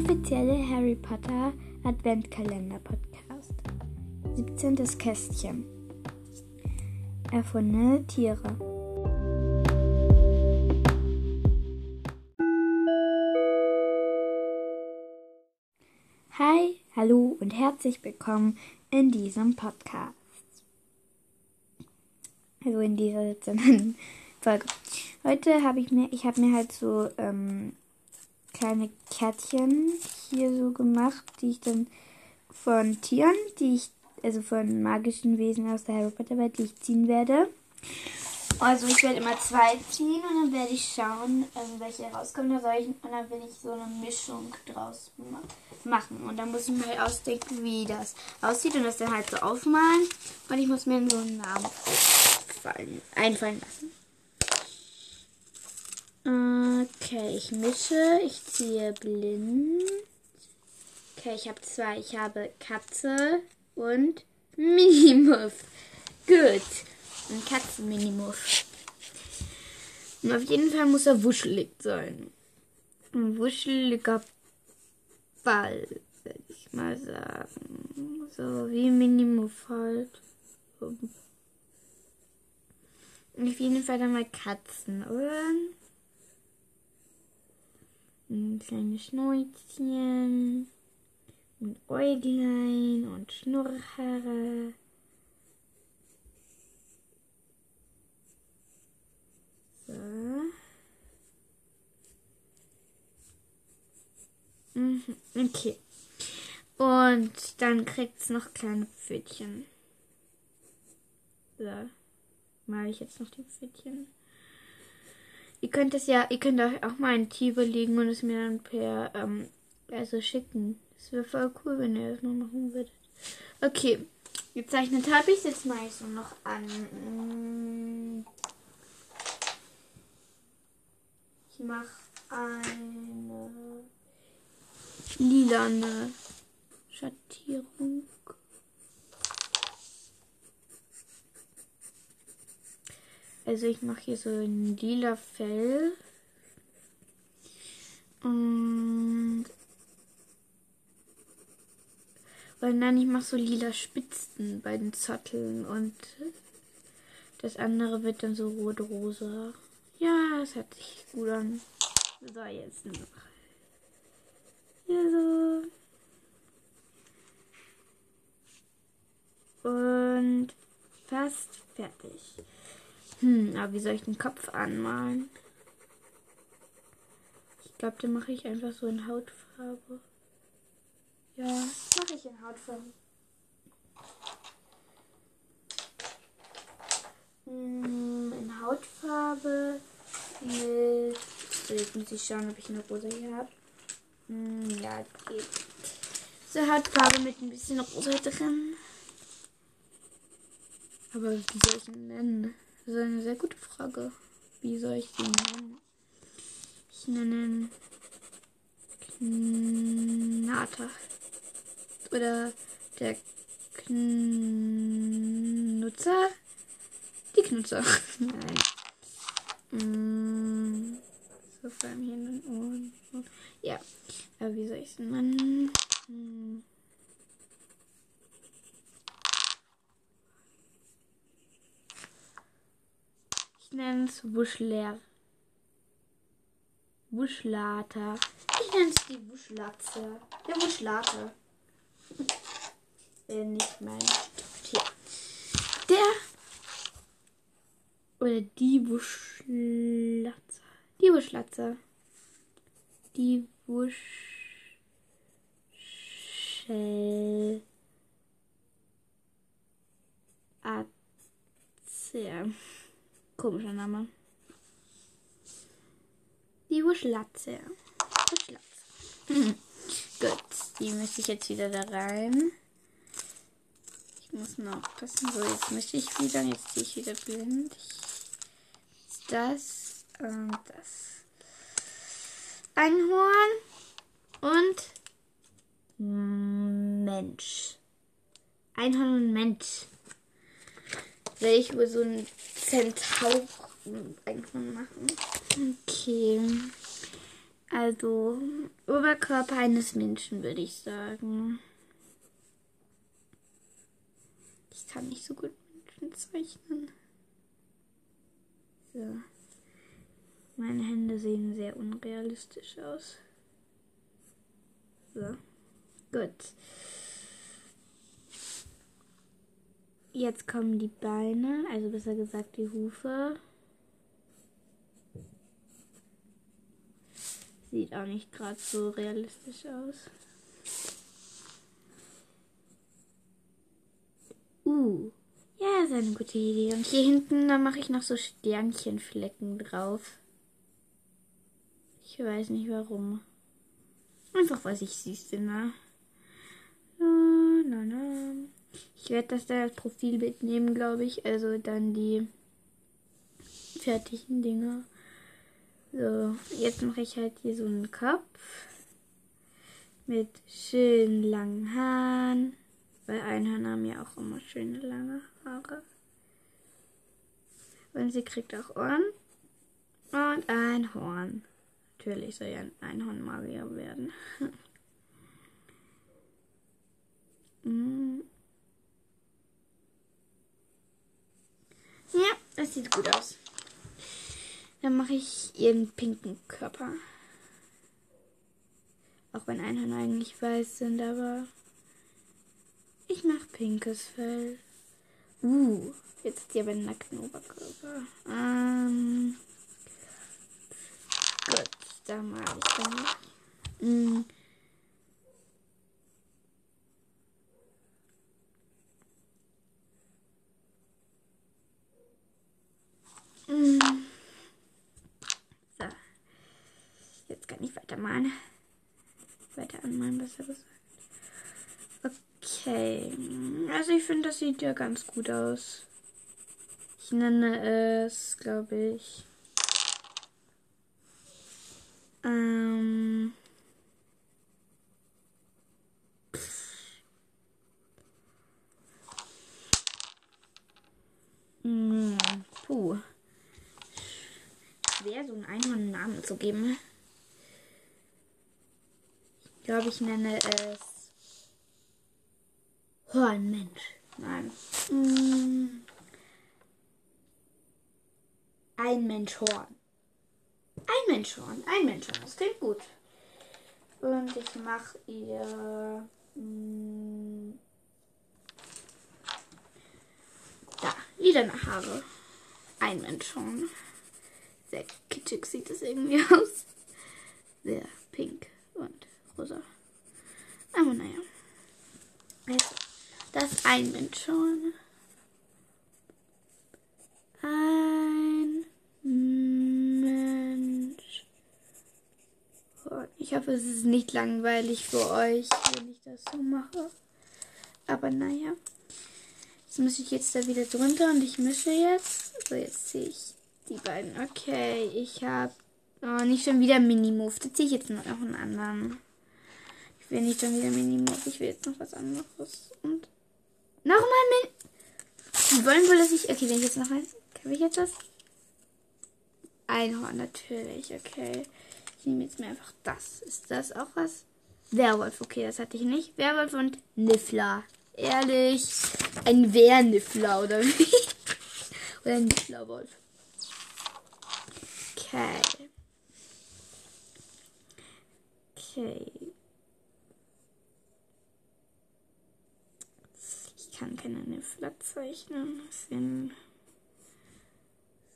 Inoffizielle Harry Potter Adventkalender Podcast 17. Kästchen Erfundene Tiere Hi, hallo und herzlich willkommen in diesem Podcast. Also in dieser 17. Folge. Heute habe ich mir, ich habe mir halt so ähm, kleine Kärtchen hier so gemacht, die ich dann von Tieren, die ich, also von magischen Wesen aus der Harry Potter Welt, die ich ziehen werde. Also ich werde immer zwei ziehen und dann werde ich schauen, ähm, welche rauskommen. Soll ich, und dann will ich so eine Mischung draus ma machen. Und dann muss ich mir halt ausdenken, wie das aussieht und das dann halt so aufmalen. Und ich muss mir so einen Namen fallen, einfallen lassen. Okay, ich mische. Ich ziehe blind. Okay, ich habe zwei. Ich habe Katze und Minimuff. Gut. Ein Katzenminimuff. Und auf jeden Fall muss er wuschelig sein. Ein wuscheliger Ball, würde ich mal sagen. So wie Minimuff halt. Und auf jeden Fall dann mal Katzen, oder? Ein kleines Schnäuzchen und Äuglein und Schnurrhaare. So. Mhm, okay. Und dann kriegt es noch kleine Pfötchen. So. Mal ich jetzt noch die Pfötchen. Ihr könnt es ja, ihr könnt euch auch mal ein Tier überlegen und es mir dann per, ähm, also schicken. Das wäre voll cool, wenn ihr das mal machen würdet. Okay, gezeichnet habe ich Jetzt mache ich so noch an. Ich mache eine lilane Schattierung. Also ich mache hier so ein lila Fell. Und, und dann ich mache so lila Spitzen bei den Zotteln und das andere wird dann so rot-rosa. Ja, es hört sich gut an. So, jetzt noch. Hier so. Und fast fertig. Hm, aber wie soll ich den Kopf anmalen? Ich glaube, den mache ich einfach so in Hautfarbe. Ja, mache ich in Hautfarbe. Hm, in Hautfarbe mit. So, jetzt muss ich schauen, ob ich eine rosa hier habe. Hm, ja, geht. So, Hautfarbe mit ein bisschen rosa drin. Aber wie soll ich ihn nennen? Das ist eine sehr gute Frage. Wie soll ich den nennen? Ich nenne ihn Knata. Oder der Knutzer? Die Knutzer. Nein. Mm, so vor allem hier den Ohren. Ja. Aber wie soll ich es nennen? Hm. Es Wuschler. Wuschlater. Ich nenne es die Wuschlatze. Der Wuschlater. Wäre nicht mein Tier. Der oder die Wuschlatze. Die Wuschlatze. Die Wuschel. Atze. Komischer Name. Die Wuschlatze. Wuschlatze. Gut, die mische ich jetzt wieder da rein. Ich muss nur aufpassen. So, jetzt mische ich wieder. Jetzt ziehe ich wieder blind. Das und das. Einhorn und Mensch. Einhorn und Mensch. Will ich wohl so ein Zentaur Einhorn machen? Okay. Also, Oberkörper eines Menschen, würde ich sagen. Ich kann nicht so gut Menschen zeichnen. So. Meine Hände sehen sehr unrealistisch aus. So. Gut. Jetzt kommen die Beine, also besser gesagt die Hufe. Sieht auch nicht gerade so realistisch aus. Uh, ja, ist eine gute Idee. Und hier hinten, da mache ich noch so Sternchenflecken drauf. Ich weiß nicht warum. Einfach, was ich süß finde. Na, na, na. Ich werde das da als Profilbild nehmen, glaube ich. Also dann die fertigen Dinger. So, jetzt mache ich halt hier so einen Kopf mit schön langen Haaren. Weil Einhörner haben ja auch immer schöne lange Haare. Und sie kriegt auch Ohren und ein Horn. Natürlich soll ja ein Einhornmagier werden. mm. Ja, das sieht gut aus. Dann mache ich ihren pinken Körper. Auch wenn Einhörner eigentlich weiß sind, aber ich mache pinkes Fell. Uh, jetzt hat sie aber einen nackten Oberkörper. Ähm, gut, da mal ich dann. Mm. Mm. So. Ich weitermalen. Weiter anmalen, besser gesagt. Okay. Also ich finde, das sieht ja ganz gut aus. Ich nenne es, glaube ich. Ähm. Hm, puh schwer, so einen Einhorn Namen zu geben. Ich glaube, ich nenne es Hornmensch. Nein. Mm. Ein Menschhorn. Ein Menschhorn. Ein Menschhorn. Das klingt gut. Und ich mache ihr. Mm, da, lila Haare. Ein Menschhorn. Sehr kitschig sieht es irgendwie aus. Sehr pink und rosa. Aber naja. Also, das ein Mensch schon. Ein Mensch. Ich hoffe, es ist nicht langweilig für euch, wenn ich das so mache. Aber naja. Jetzt muss ich jetzt da wieder drunter und ich mische jetzt. So, jetzt ziehe ich die beiden. Okay, ich habe oh, nicht schon wieder Minimove. Da ziehe ich jetzt noch einen anderen. Ich will nicht schon wieder Minimove. Ich will jetzt noch was anderes. Und nochmal Min. Die wollen wohl, dass ich. Okay, wenn ich jetzt noch ein. Kann ich jetzt das? Einhorn, natürlich. Okay. Ich nehme jetzt mir einfach das. Ist das auch was? Werwolf, okay, das hatte ich nicht. Werwolf und Niffler. Ehrlich. Ein Wehrniffler, oder wie? oder ein Nifflerwolf. Okay. Okay. Ich kann keine Niffler zeichnen. Deswegen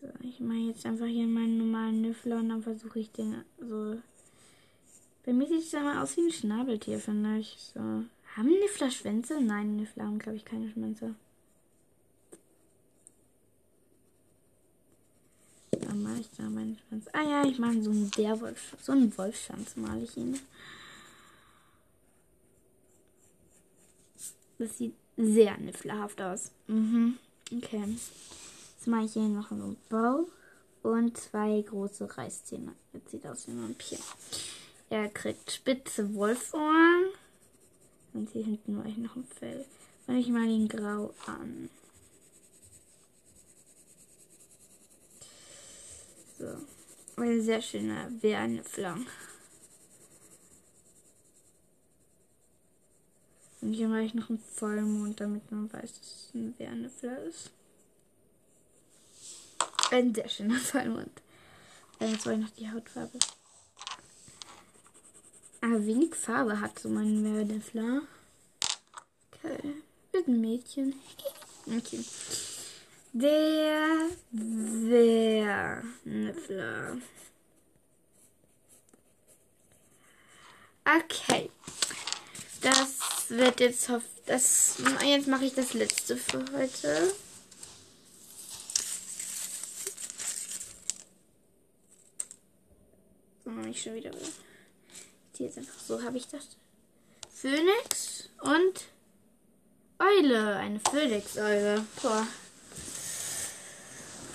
so, ich mache jetzt einfach hier meinen normalen Niffler und dann versuche ich den so. Bei mir sieht es einmal aus wie ein Schnabeltier, finde ich. So. Haben Niffler Schwänze? Nein, Niffler haben, glaube ich, keine Schwänze. Dann mache ich da meinen Schwanz. Ah ja, ich mache so einen Werwolf. So einen Wolfschwanz male ich ihn. Das sieht sehr nifflerhaft aus. Mhm. Okay. Jetzt mache ich hier noch einen Bauch und zwei große Reißzähne. Jetzt sieht aus wie ein Vampir. Er kriegt spitze Wolfohren. Und hier hinten mache ich noch ein Fell. Und ich mal ihn grau an. So. Ein sehr schöner Bärnifler. Und hier mache ich noch einen Vollmond, damit man weiß, dass es ein Bärnifler ist. Ein sehr schöner Vollmond. Äh, jetzt wollte ich noch die Hautfarbe. Aber wenig Farbe hat so mein Bärnifler. Okay. Wird ein Mädchen. Okay. Der Bärnifler. Okay. Das wird jetzt das jetzt mache ich das letzte für heute. Ich schon wieder. Die jetzt einfach so habe ich das. Phönix und Eule, eine Phönix-Eule. Boah.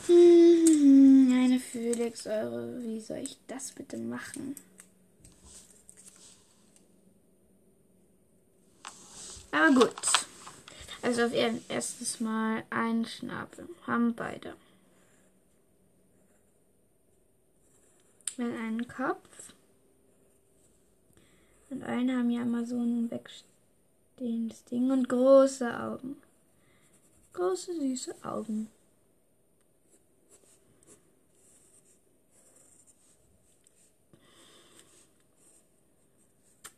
Hm, eine Phönix-Eule. Wie soll ich das bitte machen? Aber gut. Also auf erstes Mal einen Schnabel. Haben beide. Dann einen Kopf. Und einen haben ja immer so ein wegstehendes Ding und große Augen. Große, süße Augen.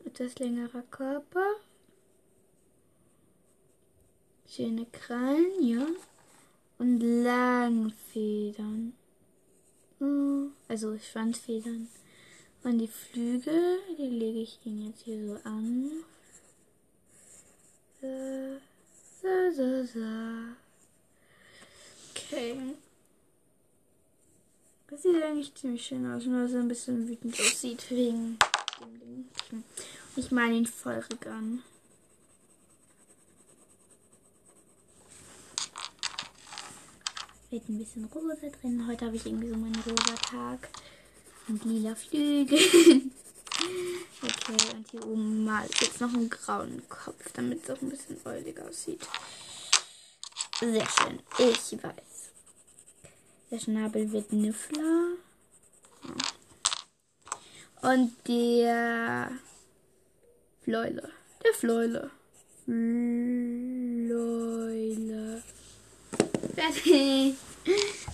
Etwas längerer Körper. Schöne Krallen, ja. Und Langfedern. Hm, also Schwanzfedern. Und die Flügel, die lege ich ihn jetzt hier so an. So, so, so, so. Okay. Das sieht eigentlich ziemlich schön aus, nur so ein bisschen wütend aussieht wegen dem Ding. Ich male ihn feurig an. Wird ein bisschen rosa drin. Heute habe ich irgendwie so meinen rosa Tag. Und lila Flügel. okay, und hier oben mal jetzt noch einen grauen Kopf, damit es auch ein bisschen äulig aussieht. Sehr schön. Ich weiß. Der Schnabel wird Niffler. Und der Fläule. Der Fläule. Fläule.